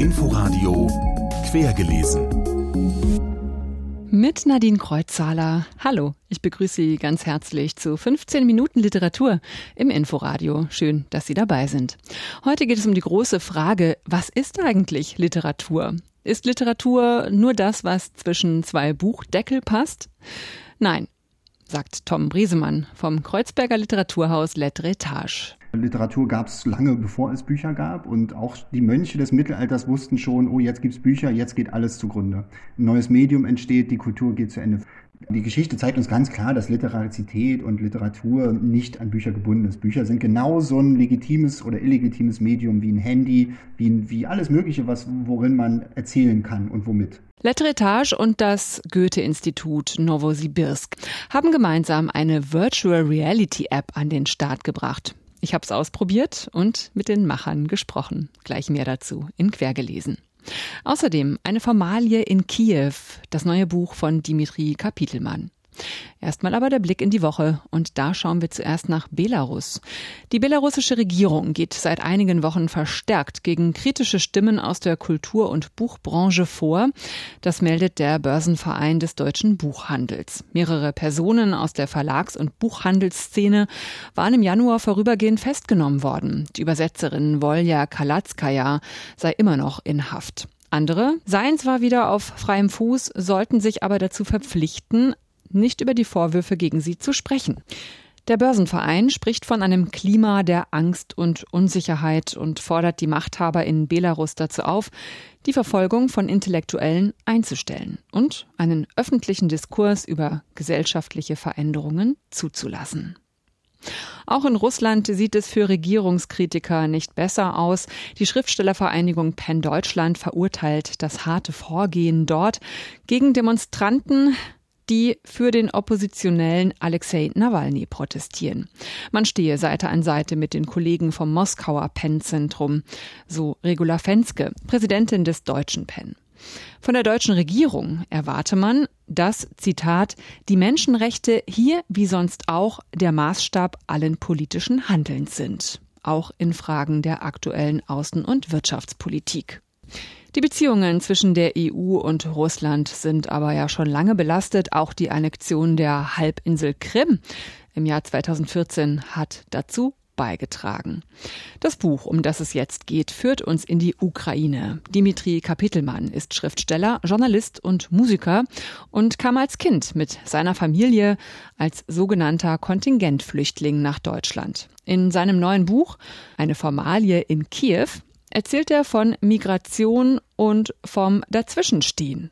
Inforadio Quergelesen. Mit Nadine Kreuzzahler. Hallo, ich begrüße Sie ganz herzlich zu 15 Minuten Literatur im Inforadio. Schön, dass Sie dabei sind. Heute geht es um die große Frage, was ist eigentlich Literatur? Ist Literatur nur das, was zwischen zwei Buchdeckel passt? Nein, sagt Tom Briesemann vom Kreuzberger Literaturhaus Lettre-Etage. Literatur gab es lange bevor es Bücher gab und auch die Mönche des Mittelalters wussten schon, oh, jetzt gibt es Bücher, jetzt geht alles zugrunde. Ein neues Medium entsteht, die Kultur geht zu Ende. Die Geschichte zeigt uns ganz klar, dass Literalizität und Literatur nicht an Bücher gebunden ist. Bücher sind genauso ein legitimes oder illegitimes Medium wie ein Handy, wie, wie alles Mögliche, was, worin man erzählen kann und womit. Lettre-Etage und das Goethe-Institut Novosibirsk haben gemeinsam eine Virtual Reality App an den Start gebracht. Ich habe es ausprobiert und mit den Machern gesprochen. Gleich mehr dazu in Quergelesen. Außerdem eine Formalie in Kiew, das neue Buch von Dimitri Kapitelmann. Erstmal aber der Blick in die Woche und da schauen wir zuerst nach Belarus. Die belarussische Regierung geht seit einigen Wochen verstärkt gegen kritische Stimmen aus der Kultur- und Buchbranche vor. Das meldet der Börsenverein des deutschen Buchhandels. Mehrere Personen aus der Verlags- und Buchhandelsszene waren im Januar vorübergehend festgenommen worden. Die Übersetzerin Volja Kalatskaya sei immer noch in Haft. Andere seien zwar wieder auf freiem Fuß, sollten sich aber dazu verpflichten, nicht über die Vorwürfe gegen sie zu sprechen. Der Börsenverein spricht von einem Klima der Angst und Unsicherheit und fordert die Machthaber in Belarus dazu auf, die Verfolgung von Intellektuellen einzustellen und einen öffentlichen Diskurs über gesellschaftliche Veränderungen zuzulassen. Auch in Russland sieht es für Regierungskritiker nicht besser aus. Die Schriftstellervereinigung PEN Deutschland verurteilt das harte Vorgehen dort gegen Demonstranten, die für den oppositionellen Alexei Nawalny protestieren. Man stehe Seite an Seite mit den Kollegen vom Moskauer PEN-Zentrum, so Regula Fenske, Präsidentin des deutschen PEN. Von der deutschen Regierung erwarte man, dass, Zitat, die Menschenrechte hier wie sonst auch der Maßstab allen politischen Handelns sind, auch in Fragen der aktuellen Außen- und Wirtschaftspolitik. Die Beziehungen zwischen der EU und Russland sind aber ja schon lange belastet. Auch die Annexion der Halbinsel Krim im Jahr 2014 hat dazu beigetragen. Das Buch, um das es jetzt geht, führt uns in die Ukraine. Dimitri Kapitelmann ist Schriftsteller, Journalist und Musiker und kam als Kind mit seiner Familie als sogenannter Kontingentflüchtling nach Deutschland. In seinem neuen Buch Eine Formalie in Kiew erzählt er von Migration und vom Dazwischenstehen.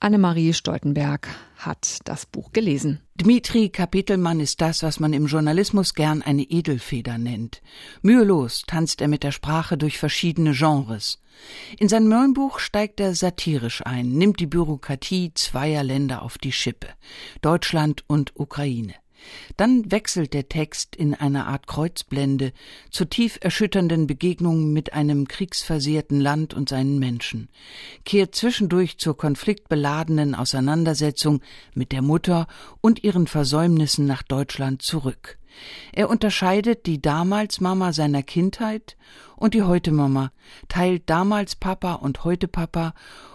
Annemarie Stoltenberg hat das Buch gelesen. Dmitri Kapitelmann ist das, was man im Journalismus gern eine Edelfeder nennt. Mühelos tanzt er mit der Sprache durch verschiedene Genres. In seinem neuen Buch steigt er satirisch ein, nimmt die Bürokratie zweier Länder auf die Schippe, Deutschland und Ukraine. Dann wechselt der Text in einer Art Kreuzblende zu tief erschütternden Begegnungen mit einem kriegsversehrten Land und seinen Menschen, kehrt zwischendurch zur konfliktbeladenen Auseinandersetzung mit der Mutter und ihren Versäumnissen nach Deutschland zurück. Er unterscheidet die damals Mama seiner Kindheit und die heute Mama, teilt damals Papa und heute Papa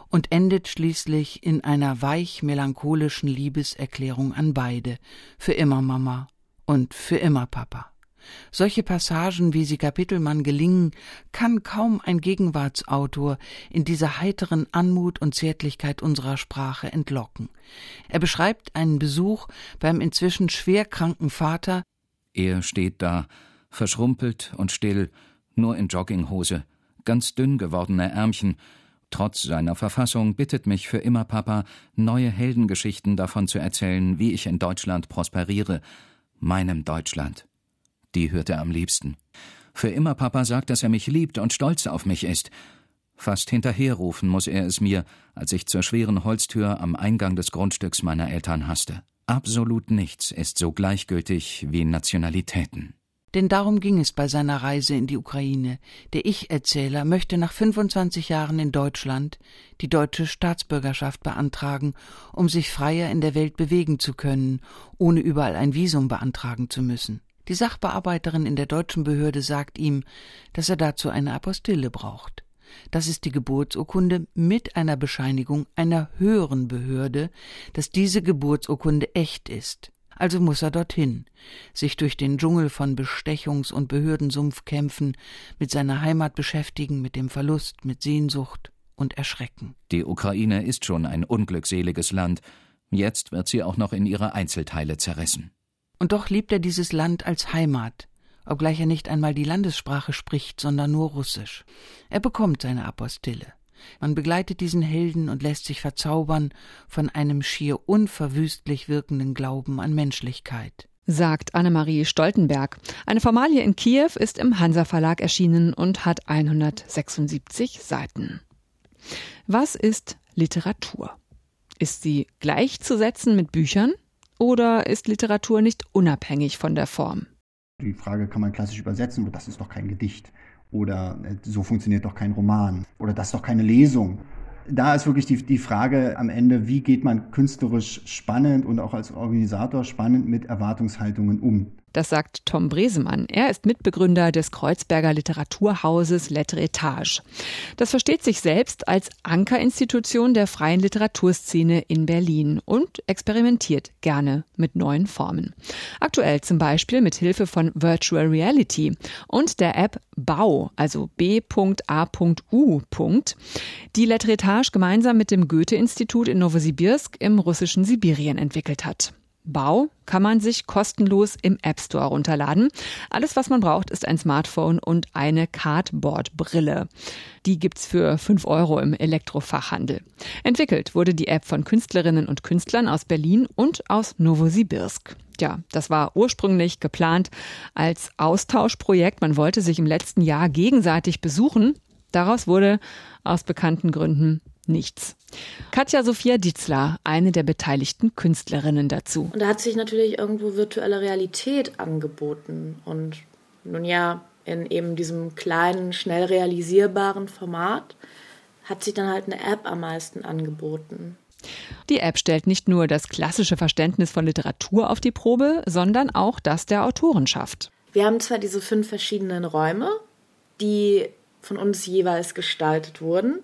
und endet schließlich in einer weich melancholischen Liebeserklärung an beide, für immer Mama und für immer Papa. Solche Passagen, wie sie Kapitelmann gelingen, kann kaum ein Gegenwartsautor in dieser heiteren Anmut und Zärtlichkeit unserer Sprache entlocken. Er beschreibt einen Besuch beim inzwischen schwerkranken Vater. Er steht da, verschrumpelt und still, nur in Jogginghose, ganz dünn gewordene Ärmchen, Trotz seiner Verfassung bittet mich für immer Papa, neue Heldengeschichten davon zu erzählen, wie ich in Deutschland prosperiere, meinem Deutschland. Die hört er am liebsten. Für immer Papa sagt, dass er mich liebt und stolz auf mich ist. Fast hinterherrufen muss er es mir, als ich zur schweren Holztür am Eingang des Grundstücks meiner Eltern hasste. Absolut nichts ist so gleichgültig wie Nationalitäten. Denn darum ging es bei seiner Reise in die Ukraine. Der Ich-Erzähler möchte nach 25 Jahren in Deutschland die deutsche Staatsbürgerschaft beantragen, um sich freier in der Welt bewegen zu können, ohne überall ein Visum beantragen zu müssen. Die Sachbearbeiterin in der deutschen Behörde sagt ihm, dass er dazu eine Apostille braucht. Das ist die Geburtsurkunde mit einer Bescheinigung einer höheren Behörde, dass diese Geburtsurkunde echt ist. Also muss er dorthin, sich durch den Dschungel von Bestechungs- und Behördensumpf kämpfen, mit seiner Heimat beschäftigen, mit dem Verlust, mit Sehnsucht und Erschrecken. Die Ukraine ist schon ein unglückseliges Land. Jetzt wird sie auch noch in ihre Einzelteile zerrissen. Und doch liebt er dieses Land als Heimat, obgleich er nicht einmal die Landessprache spricht, sondern nur Russisch. Er bekommt seine Apostille. Man begleitet diesen Helden und lässt sich verzaubern von einem schier unverwüstlich wirkenden Glauben an Menschlichkeit sagt Annemarie Stoltenberg. Eine Formalie in Kiew ist im Hansa Verlag erschienen und hat 176 Seiten. Was ist Literatur? Ist sie gleichzusetzen mit Büchern oder ist Literatur nicht unabhängig von der Form? Die Frage kann man klassisch übersetzen, das ist doch kein Gedicht oder äh, so funktioniert doch kein Roman oder das ist doch keine Lesung. Da ist wirklich die, die Frage am Ende, wie geht man künstlerisch spannend und auch als Organisator spannend mit Erwartungshaltungen um. Das sagt Tom Bresemann. Er ist Mitbegründer des Kreuzberger Literaturhauses Lettre Etage. Das versteht sich selbst als Ankerinstitution der freien Literaturszene in Berlin und experimentiert gerne mit neuen Formen. Aktuell zum Beispiel mit Hilfe von Virtual Reality und der App Bau, also B.A.U. die Lettre Etage gemeinsam mit dem Goethe-Institut in Novosibirsk im russischen Sibirien entwickelt hat. Bau kann man sich kostenlos im App Store runterladen. Alles, was man braucht, ist ein Smartphone und eine Cardboard-Brille. Die gibt's für 5 Euro im Elektrofachhandel. Entwickelt wurde die App von Künstlerinnen und Künstlern aus Berlin und aus Novosibirsk. Ja, das war ursprünglich geplant als Austauschprojekt. Man wollte sich im letzten Jahr gegenseitig besuchen. Daraus wurde aus bekannten Gründen nichts. Katja Sophia Dietzler, eine der beteiligten Künstlerinnen dazu. Und da hat sich natürlich irgendwo virtuelle Realität angeboten. Und nun ja, in eben diesem kleinen, schnell realisierbaren Format hat sich dann halt eine App am meisten angeboten. Die App stellt nicht nur das klassische Verständnis von Literatur auf die Probe, sondern auch das der Autorenschaft. Wir haben zwar diese fünf verschiedenen Räume, die von uns jeweils gestaltet wurden.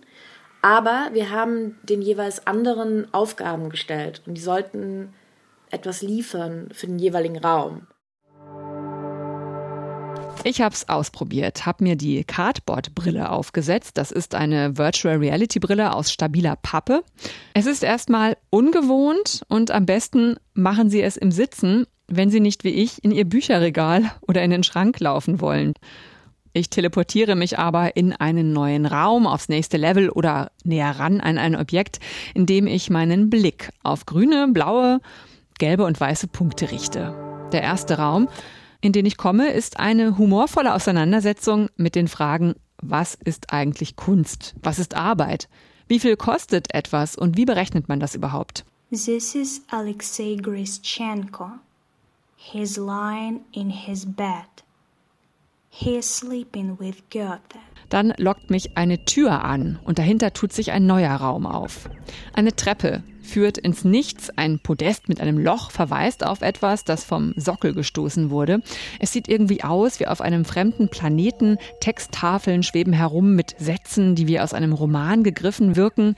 Aber wir haben den jeweils anderen Aufgaben gestellt und die sollten etwas liefern für den jeweiligen Raum. Ich habe es ausprobiert, habe mir die Cardboard-Brille aufgesetzt. Das ist eine Virtual Reality-Brille aus stabiler Pappe. Es ist erstmal ungewohnt und am besten machen Sie es im Sitzen, wenn Sie nicht wie ich in Ihr Bücherregal oder in den Schrank laufen wollen. Ich teleportiere mich aber in einen neuen Raum, aufs nächste Level oder näher ran an ein Objekt, in dem ich meinen Blick auf grüne, blaue, gelbe und weiße Punkte richte. Der erste Raum, in den ich komme, ist eine humorvolle Auseinandersetzung mit den Fragen, was ist eigentlich Kunst? Was ist Arbeit? Wie viel kostet etwas und wie berechnet man das überhaupt? This is Alexei Grischenko. He's lying in his bed. Dann lockt mich eine Tür an und dahinter tut sich ein neuer Raum auf. Eine Treppe führt ins Nichts, ein Podest mit einem Loch verweist auf etwas, das vom Sockel gestoßen wurde. Es sieht irgendwie aus wie auf einem fremden Planeten. Texttafeln schweben herum mit Sätzen, die wie aus einem Roman gegriffen wirken.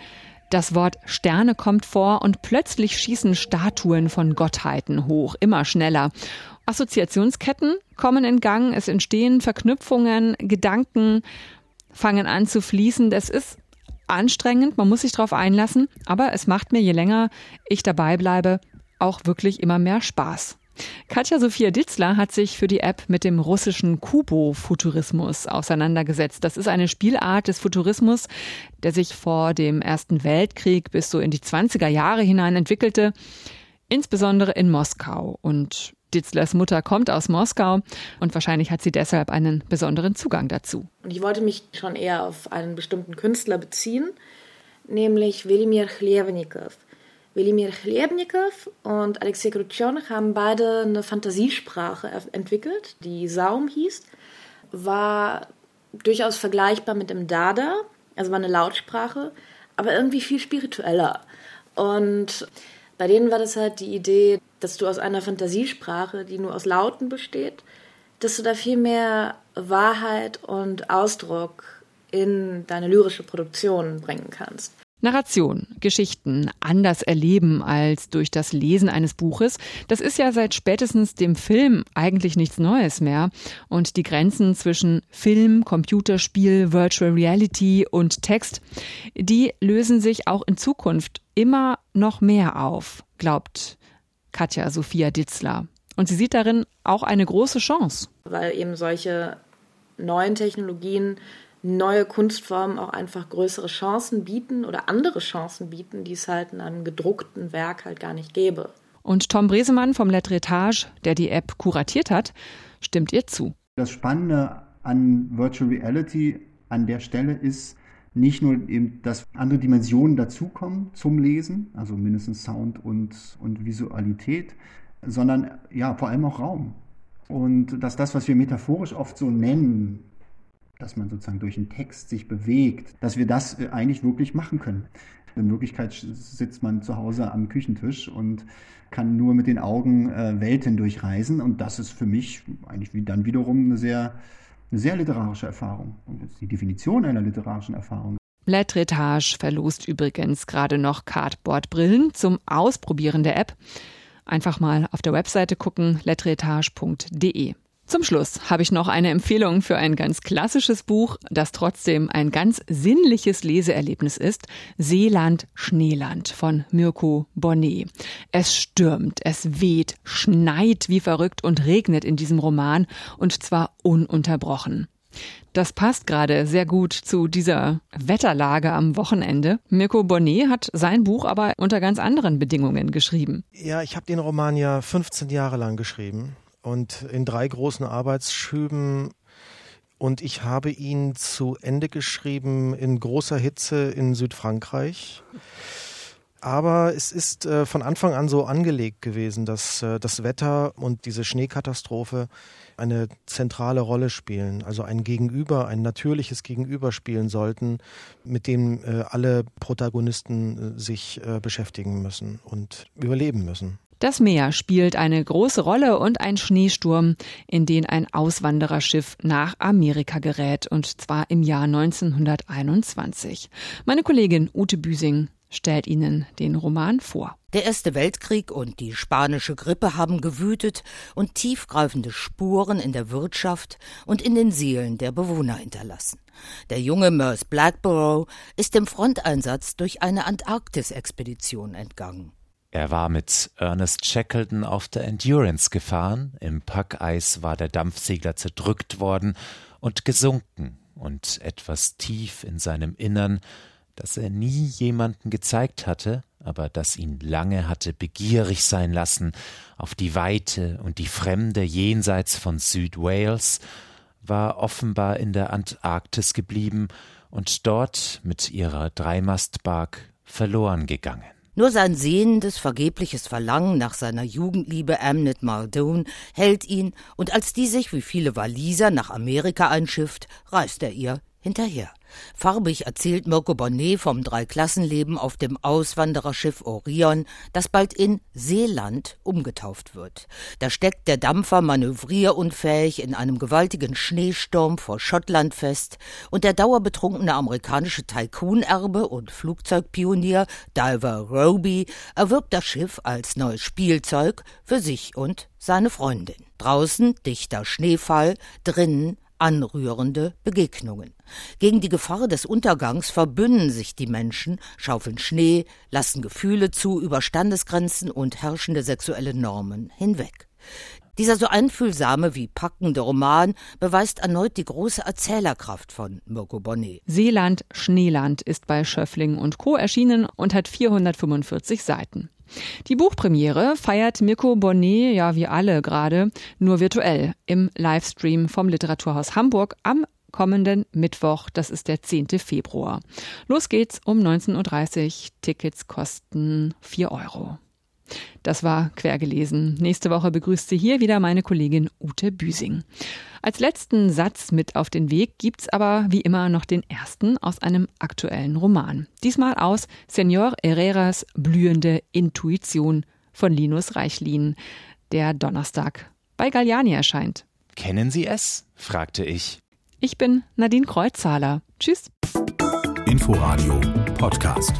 Das Wort Sterne kommt vor und plötzlich schießen Statuen von Gottheiten hoch, immer schneller. Assoziationsketten kommen in Gang, es entstehen Verknüpfungen, Gedanken fangen an zu fließen. Das ist anstrengend, man muss sich darauf einlassen, aber es macht mir, je länger ich dabei bleibe, auch wirklich immer mehr Spaß. Katja Sophia Ditzler hat sich für die App mit dem russischen Kubo-Futurismus auseinandergesetzt. Das ist eine Spielart des Futurismus, der sich vor dem Ersten Weltkrieg bis so in die 20er Jahre hinein entwickelte, insbesondere in Moskau. Und Ditzlers Mutter kommt aus Moskau und wahrscheinlich hat sie deshalb einen besonderen Zugang dazu. Und ich wollte mich schon eher auf einen bestimmten Künstler beziehen, nämlich Welimir Chlevnikov. Welimir Chlebnikow und Alexei Krutschon haben beide eine Fantasiesprache entwickelt, die Saum hieß, war durchaus vergleichbar mit dem Dada, also war eine Lautsprache, aber irgendwie viel spiritueller. Und bei denen war das halt die Idee, dass du aus einer Fantasiesprache, die nur aus Lauten besteht, dass du da viel mehr Wahrheit und Ausdruck in deine lyrische Produktion bringen kannst. Narration, Geschichten anders erleben als durch das Lesen eines Buches, das ist ja seit spätestens dem Film eigentlich nichts Neues mehr. Und die Grenzen zwischen Film, Computerspiel, Virtual Reality und Text, die lösen sich auch in Zukunft immer noch mehr auf, glaubt Katja Sophia Ditzler. Und sie sieht darin auch eine große Chance. Weil eben solche neuen Technologien neue Kunstformen auch einfach größere Chancen bieten oder andere Chancen bieten, die es halt in einem gedruckten Werk halt gar nicht gäbe. Und Tom Bresemann vom Letretage, der die App kuratiert hat, stimmt ihr zu. Das Spannende an Virtual Reality an der Stelle ist nicht nur eben, dass andere Dimensionen dazukommen zum Lesen, also mindestens Sound und, und Visualität, sondern ja, vor allem auch Raum. Und dass das, was wir metaphorisch oft so nennen, dass man sozusagen durch einen Text sich bewegt, dass wir das äh, eigentlich wirklich machen können. In Wirklichkeit sitzt man zu Hause am Küchentisch und kann nur mit den Augen äh, Welten durchreisen. Und das ist für mich eigentlich dann wiederum eine sehr, eine sehr literarische Erfahrung. Und ist die Definition einer literarischen Erfahrung. Letretage verlost übrigens gerade noch Cardboard-Brillen zum Ausprobieren der App. Einfach mal auf der Webseite gucken, letretage.de. Zum Schluss habe ich noch eine Empfehlung für ein ganz klassisches Buch, das trotzdem ein ganz sinnliches Leseerlebnis ist. Seeland, Schneeland von Mirko Bonnet. Es stürmt, es weht, schneit wie verrückt und regnet in diesem Roman und zwar ununterbrochen. Das passt gerade sehr gut zu dieser Wetterlage am Wochenende. Mirko Bonnet hat sein Buch aber unter ganz anderen Bedingungen geschrieben. Ja, ich habe den Roman ja 15 Jahre lang geschrieben und in drei großen Arbeitsschüben. Und ich habe ihn zu Ende geschrieben in großer Hitze in Südfrankreich. Aber es ist äh, von Anfang an so angelegt gewesen, dass äh, das Wetter und diese Schneekatastrophe eine zentrale Rolle spielen, also ein Gegenüber, ein natürliches Gegenüber spielen sollten, mit dem äh, alle Protagonisten äh, sich äh, beschäftigen müssen und überleben müssen. Das Meer spielt eine große Rolle und ein Schneesturm, in den ein Auswandererschiff nach Amerika gerät, und zwar im Jahr 1921. Meine Kollegin Ute Büsing stellt Ihnen den Roman vor. Der Erste Weltkrieg und die spanische Grippe haben gewütet und tiefgreifende Spuren in der Wirtschaft und in den Seelen der Bewohner hinterlassen. Der junge Merce Blackborough ist dem Fronteinsatz durch eine Antarktis-Expedition entgangen. Er war mit Ernest Shackleton auf der Endurance gefahren, im Packeis war der Dampfsegler zerdrückt worden und gesunken, und etwas tief in seinem Innern, das er nie jemanden gezeigt hatte, aber das ihn lange hatte begierig sein lassen auf die Weite und die Fremde jenseits von Südwales, war offenbar in der Antarktis geblieben und dort mit ihrer Dreimastbark verloren gegangen. Nur sein sehnendes, vergebliches Verlangen nach seiner Jugendliebe Amnet Muldoon hält ihn, und als die sich wie viele Waliser nach Amerika einschifft, reist er ihr hinterher. Farbig erzählt Mirko Bonnet vom Dreiklassenleben auf dem Auswandererschiff Orion, das bald in Seeland umgetauft wird. Da steckt der Dampfer manövrierunfähig in einem gewaltigen Schneesturm vor Schottland fest und der dauerbetrunkene amerikanische Tycoon-Erbe und Flugzeugpionier Diver Roby erwirbt das Schiff als neues Spielzeug für sich und seine Freundin. Draußen dichter Schneefall, drinnen anrührende Begegnungen. Gegen die Gefahr des Untergangs verbünden sich die Menschen, schaufeln Schnee, lassen Gefühle zu über Standesgrenzen und herrschende sexuelle Normen hinweg. Dieser so einfühlsame wie packende Roman beweist erneut die große Erzählerkraft von Mirko Bonnet. Seeland, Schneeland ist bei Schöffling und Co. erschienen und hat 445 Seiten. Die Buchpremiere feiert Mirko Bonnet, ja wie alle gerade, nur virtuell im Livestream vom Literaturhaus Hamburg am kommenden Mittwoch, das ist der 10. Februar. Los geht's um 19.30 Uhr. Tickets kosten 4 Euro. Das war quergelesen. Nächste Woche begrüßt sie hier wieder meine Kollegin Ute Büsing. Als letzten Satz mit auf den Weg gibt's aber wie immer noch den ersten aus einem aktuellen Roman. Diesmal aus Senor Herreras Blühende Intuition von Linus Reichlin, der Donnerstag bei Galliani erscheint. Kennen Sie es? fragte ich. Ich bin Nadine Kreuzzahler. Tschüss. Inforadio Podcast.